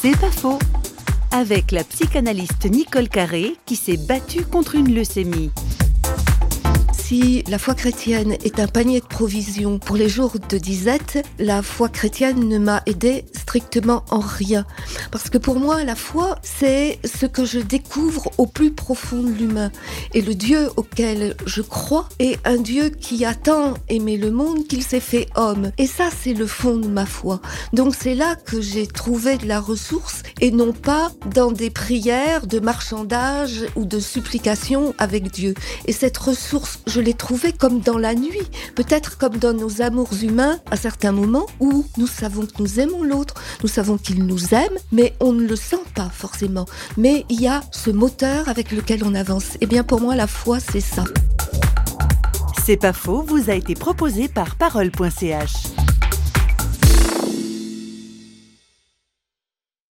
C'est pas faux. Avec la psychanalyste Nicole Carré qui s'est battue contre une leucémie. Si la foi chrétienne est un panier de provisions pour les jours de disette, la foi chrétienne ne m'a aidé strictement en rien. Parce que pour moi, la foi, c'est ce que je découvre au plus profond de l'humain. Et le Dieu auquel je crois est un Dieu qui a tant aimé le monde qu'il s'est fait homme. Et ça, c'est le fond de ma foi. Donc c'est là que j'ai trouvé de la ressource et non pas dans des prières de marchandage ou de supplication avec Dieu. Et cette ressource, je l'ai trouvée comme dans la nuit, peut-être comme dans nos amours humains à certains moments où nous savons que nous aimons l'autre, nous savons qu'il nous aime, mais on ne le sent pas forcément. Mais il y a ce moteur avec lequel on avance. Et eh bien pour moi, la foi, c'est ça. C'est pas faux, vous a été proposé par parole.ch.